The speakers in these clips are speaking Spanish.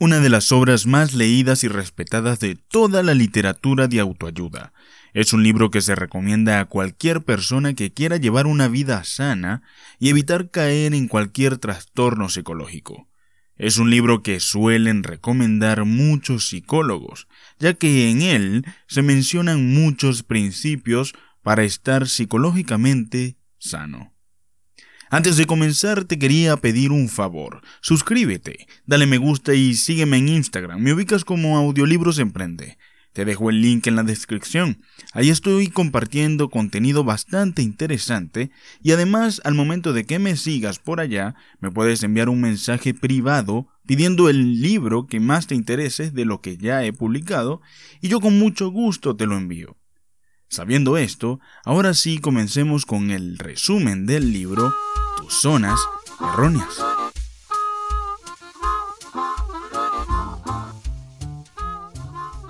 una de las obras más leídas y respetadas de toda la literatura de autoayuda. Es un libro que se recomienda a cualquier persona que quiera llevar una vida sana y evitar caer en cualquier trastorno psicológico. Es un libro que suelen recomendar muchos psicólogos, ya que en él se mencionan muchos principios para estar psicológicamente sano. Antes de comenzar te quería pedir un favor. Suscríbete, dale me gusta y sígueme en Instagram. Me ubicas como Audiolibros Emprende. Te dejo el link en la descripción. Ahí estoy compartiendo contenido bastante interesante y además al momento de que me sigas por allá me puedes enviar un mensaje privado pidiendo el libro que más te interese de lo que ya he publicado y yo con mucho gusto te lo envío. Sabiendo esto, ahora sí comencemos con el resumen del libro Tus zonas erróneas.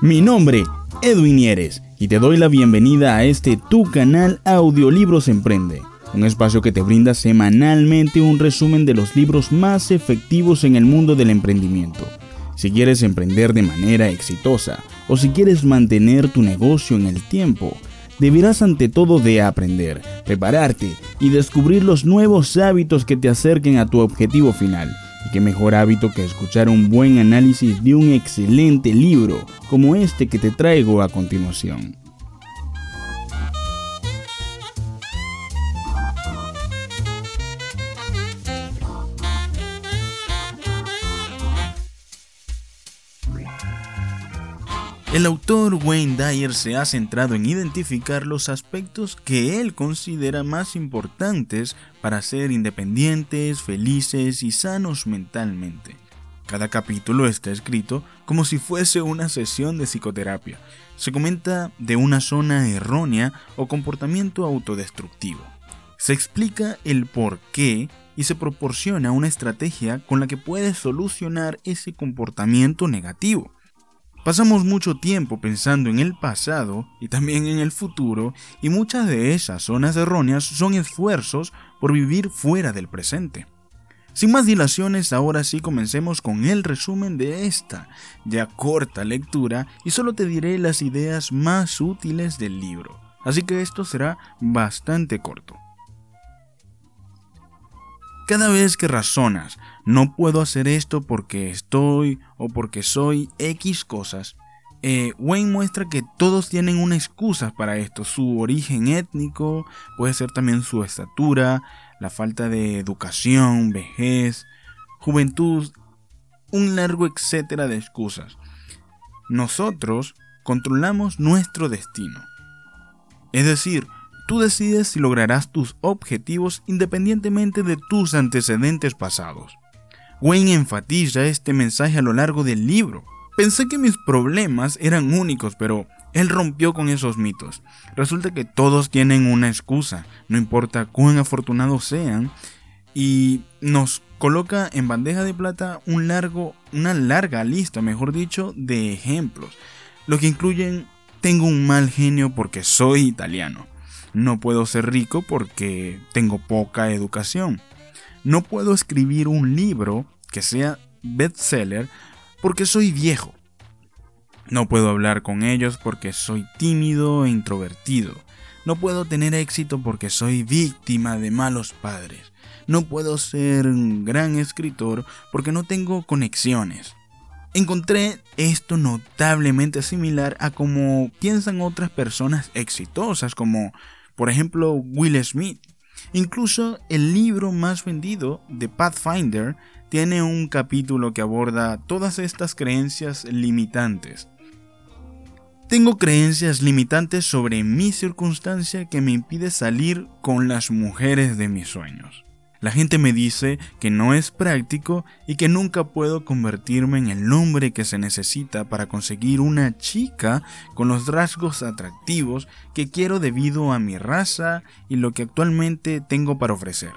Mi nombre, Edwin Nieres, y te doy la bienvenida a este tu canal Audiolibros Emprende, un espacio que te brinda semanalmente un resumen de los libros más efectivos en el mundo del emprendimiento. Si quieres emprender de manera exitosa o si quieres mantener tu negocio en el tiempo, deberás ante todo de aprender, prepararte y descubrir los nuevos hábitos que te acerquen a tu objetivo final. Y qué mejor hábito que escuchar un buen análisis de un excelente libro como este que te traigo a continuación. El autor Wayne Dyer se ha centrado en identificar los aspectos que él considera más importantes para ser independientes, felices y sanos mentalmente. Cada capítulo está escrito como si fuese una sesión de psicoterapia. Se comenta de una zona errónea o comportamiento autodestructivo. Se explica el por qué y se proporciona una estrategia con la que puedes solucionar ese comportamiento negativo. Pasamos mucho tiempo pensando en el pasado y también en el futuro y muchas de esas zonas erróneas son esfuerzos por vivir fuera del presente. Sin más dilaciones, ahora sí comencemos con el resumen de esta ya corta lectura y solo te diré las ideas más útiles del libro, así que esto será bastante corto. Cada vez que razonas, no puedo hacer esto porque estoy o porque soy X cosas, eh, Wayne muestra que todos tienen una excusa para esto, su origen étnico, puede ser también su estatura, la falta de educación, vejez, juventud, un largo etcétera de excusas. Nosotros controlamos nuestro destino. Es decir, Tú decides si lograrás tus objetivos independientemente de tus antecedentes pasados. Wayne enfatiza este mensaje a lo largo del libro. Pensé que mis problemas eran únicos, pero él rompió con esos mitos. Resulta que todos tienen una excusa, no importa cuán afortunados sean, y nos coloca en bandeja de plata una larga lista, mejor dicho, de ejemplos, lo que incluyen tengo un mal genio porque soy italiano. No puedo ser rico porque tengo poca educación. No puedo escribir un libro que sea bestseller porque soy viejo. No puedo hablar con ellos porque soy tímido e introvertido. No puedo tener éxito porque soy víctima de malos padres. No puedo ser un gran escritor porque no tengo conexiones. Encontré esto notablemente similar a como piensan otras personas exitosas como por ejemplo, Will Smith. Incluso el libro más vendido de Pathfinder tiene un capítulo que aborda todas estas creencias limitantes. Tengo creencias limitantes sobre mi circunstancia que me impide salir con las mujeres de mis sueños. La gente me dice que no es práctico y que nunca puedo convertirme en el hombre que se necesita para conseguir una chica con los rasgos atractivos que quiero debido a mi raza y lo que actualmente tengo para ofrecer.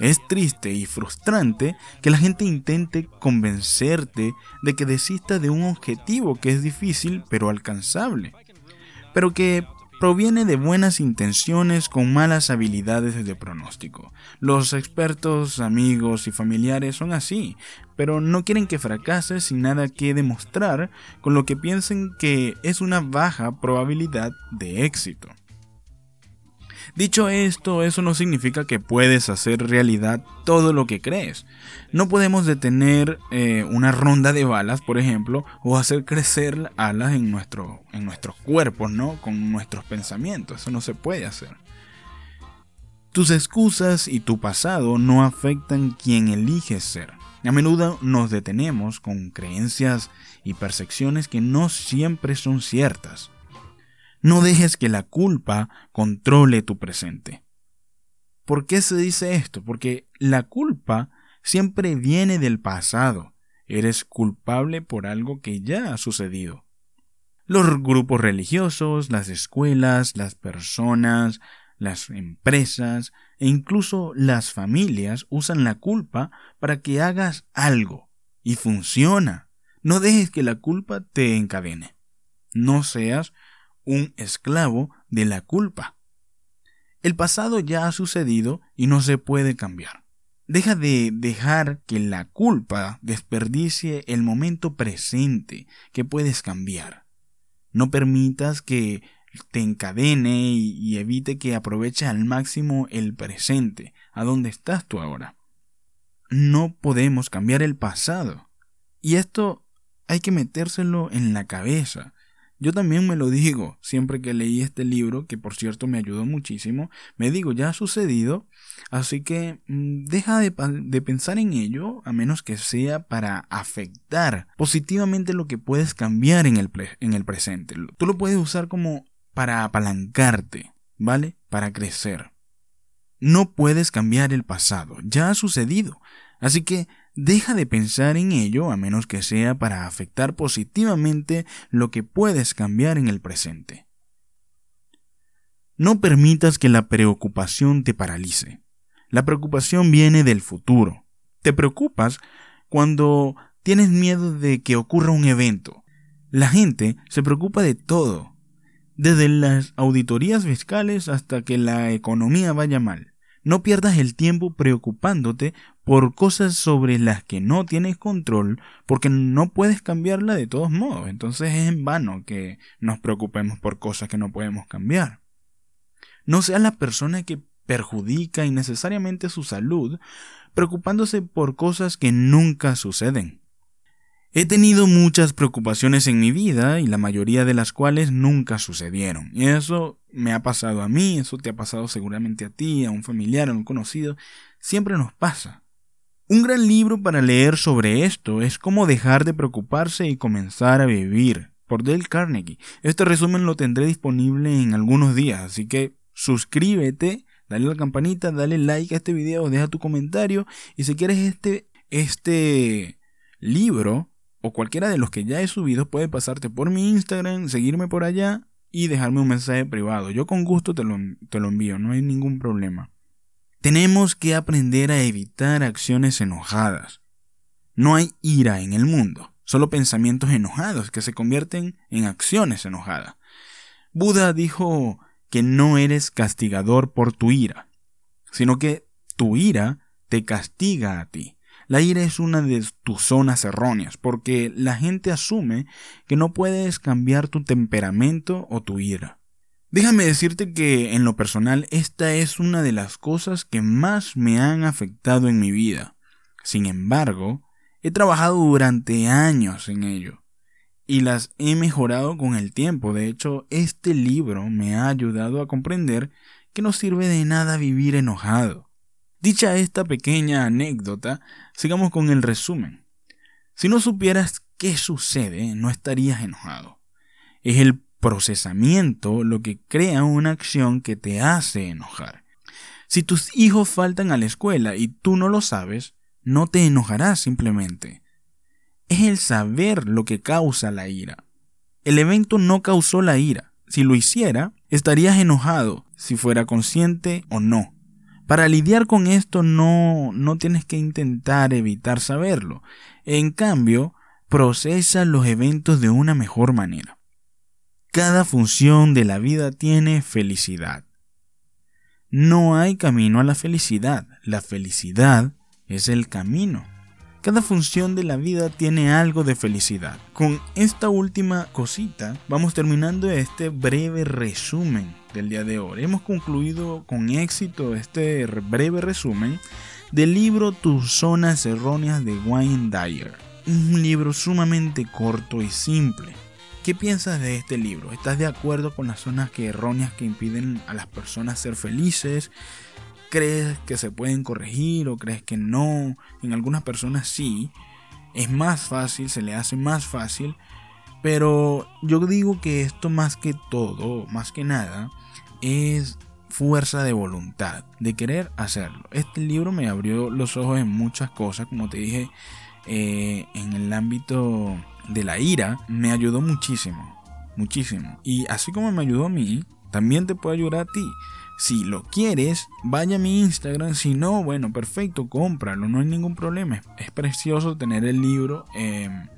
Es triste y frustrante que la gente intente convencerte de que desista de un objetivo que es difícil pero alcanzable, pero que proviene de buenas intenciones con malas habilidades de pronóstico. Los expertos, amigos y familiares son así, pero no quieren que fracases sin nada que demostrar, con lo que piensen que es una baja probabilidad de éxito. Dicho esto, eso no significa que puedes hacer realidad todo lo que crees. No podemos detener eh, una ronda de balas, por ejemplo, o hacer crecer alas en, nuestro, en nuestros cuerpos, ¿no? Con nuestros pensamientos. Eso no se puede hacer. Tus excusas y tu pasado no afectan quien eliges ser. A menudo nos detenemos con creencias y percepciones que no siempre son ciertas. No dejes que la culpa controle tu presente. ¿Por qué se dice esto? Porque la culpa siempre viene del pasado. Eres culpable por algo que ya ha sucedido. Los grupos religiosos, las escuelas, las personas, las empresas e incluso las familias usan la culpa para que hagas algo. Y funciona. No dejes que la culpa te encadene. No seas un esclavo de la culpa. El pasado ya ha sucedido y no se puede cambiar. Deja de dejar que la culpa desperdicie el momento presente que puedes cambiar. No permitas que te encadene y, evite que aproveches al máximo el presente, a donde estás tú ahora. No podemos cambiar el pasado. Y esto hay que metérselo en la cabeza. Yo también me lo digo, siempre que leí este libro, que por cierto me ayudó muchísimo, me digo, ya ha sucedido, así que mm, deja de, pensar en ello, a menos que sea para afectar positivamente lo que puedes cambiar en el, en el presente. Tú lo puedes usar como para apalancarte, ¿vale? Para crecer. No puedes cambiar el pasado, ya ha sucedido, así que Deja de pensar en ello a menos que sea para afectar positivamente lo que puedes cambiar en el presente. No permitas que la preocupación te paralice. La preocupación viene del futuro. Te preocupas cuando tienes miedo de que ocurra un evento. La gente se preocupa de todo, desde las auditorías fiscales hasta que la economía vaya mal. No pierdas el tiempo preocupándote por cosas sobre las que no tienes control porque no puedes cambiarla de todos modos. Entonces es en vano que nos preocupemos por cosas que no podemos cambiar. No seas la persona que perjudica innecesariamente su salud preocupándose por cosas que nunca suceden. He tenido muchas preocupaciones en mi vida y la mayoría de las cuales nunca sucedieron. Y eso me ha pasado a mí, eso te ha pasado seguramente a ti, a un familiar, a un conocido. Siempre nos pasa. Un gran libro para leer sobre esto es Cómo dejar de preocuparse y comenzar a vivir, por Dale Carnegie. Este resumen lo tendré disponible en algunos días, así que suscríbete, dale la campanita, dale like a este video, deja tu comentario y si quieres este, este libro, o cualquiera de los que ya he subido puede pasarte por mi Instagram, seguirme por allá y dejarme un mensaje privado. Yo con gusto te lo, te lo envío, no hay ningún problema. Tenemos que aprender a evitar acciones enojadas. No hay ira en el mundo, solo pensamientos enojados que se convierten en acciones enojadas. Buda dijo que no eres castigador por tu ira, sino que tu ira te castiga a ti. La ira es una de tus zonas erróneas, porque la gente asume que no puedes cambiar tu temperamento o tu ira. Déjame decirte que en lo personal esta es una de las cosas que más me han afectado en mi vida. Sin embargo, he trabajado durante años en ello y las he mejorado con el tiempo. De hecho, este libro me ha ayudado a comprender que no sirve de nada vivir enojado. Dicha esta pequeña anécdota, sigamos con el resumen. Si no supieras qué sucede, no estarías enojado. Es el procesamiento lo que crea una acción que te hace enojar. Si tus hijos faltan a la escuela y tú no lo sabes, no te enojarás simplemente. Es el saber lo que causa la ira. El evento no causó la ira. Si lo hiciera, estarías enojado, si fuera consciente o no. Para lidiar con esto no, no tienes que intentar evitar saberlo. En cambio, procesa los eventos de una mejor manera. Cada función de la vida tiene felicidad. No hay camino a la felicidad. La felicidad es el camino. Cada función de la vida tiene algo de felicidad. Con esta última cosita vamos terminando este breve resumen del día de hoy. Hemos concluido con éxito este breve resumen del libro Tus zonas erróneas de Wayne Dyer. Un libro sumamente corto y simple. ¿Qué piensas de este libro? ¿Estás de acuerdo con las zonas que erróneas que impiden a las personas ser felices? Crees que se pueden corregir o crees que no. En algunas personas sí. Es más fácil, se le hace más fácil. Pero yo digo que esto más que todo, más que nada, es fuerza de voluntad, de querer hacerlo. Este libro me abrió los ojos en muchas cosas, como te dije, eh, en el ámbito de la ira, me ayudó muchísimo, muchísimo. Y así como me ayudó a mí, también te puede ayudar a ti. Si lo quieres, vaya a mi Instagram. Si no, bueno, perfecto, cómpralo, no hay ningún problema. Es precioso tener el libro en,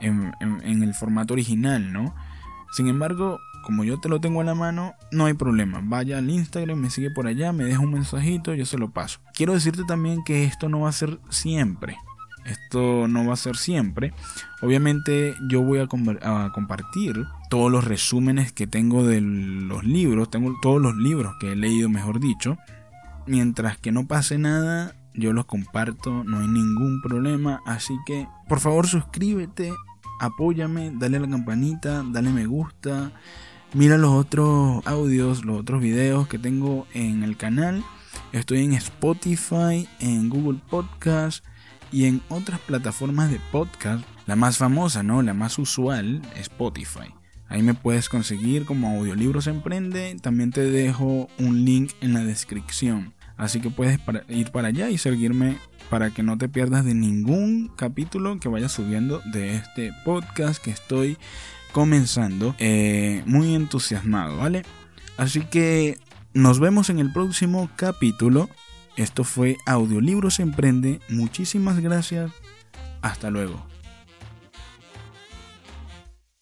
el formato original, ¿no? Sin embargo, como yo te lo tengo a la mano, no hay problema. Vaya al Instagram, me sigue por allá, me deja un mensajito, yo se lo paso. Quiero decirte también que esto no va a ser siempre. Esto no va a ser siempre. Obviamente yo voy a, compartir todos los resúmenes que tengo de los libros. Tengo todos los libros que he leído, mejor dicho. Mientras que no pase nada, yo los comparto, no hay ningún problema. Así que por favor suscríbete, apóyame, dale a la campanita, dale me gusta. Mira los otros audios, los otros videos que tengo en el canal. Estoy en Spotify, en Google Podcast y en otras plataformas de podcast. La más famosa, ¿no? La más usual, Spotify. Ahí me puedes conseguir como Audiolibros Emprende. También te dejo un link en la descripción. Así que puedes ir para allá y seguirme para que no te pierdas de ningún capítulo que vaya subiendo de este podcast que estoy comenzando. Eh, muy entusiasmado, ¿vale? Así que nos vemos en el próximo capítulo. Esto fue Audiolibros Emprende. Muchísimas gracias. Hasta luego.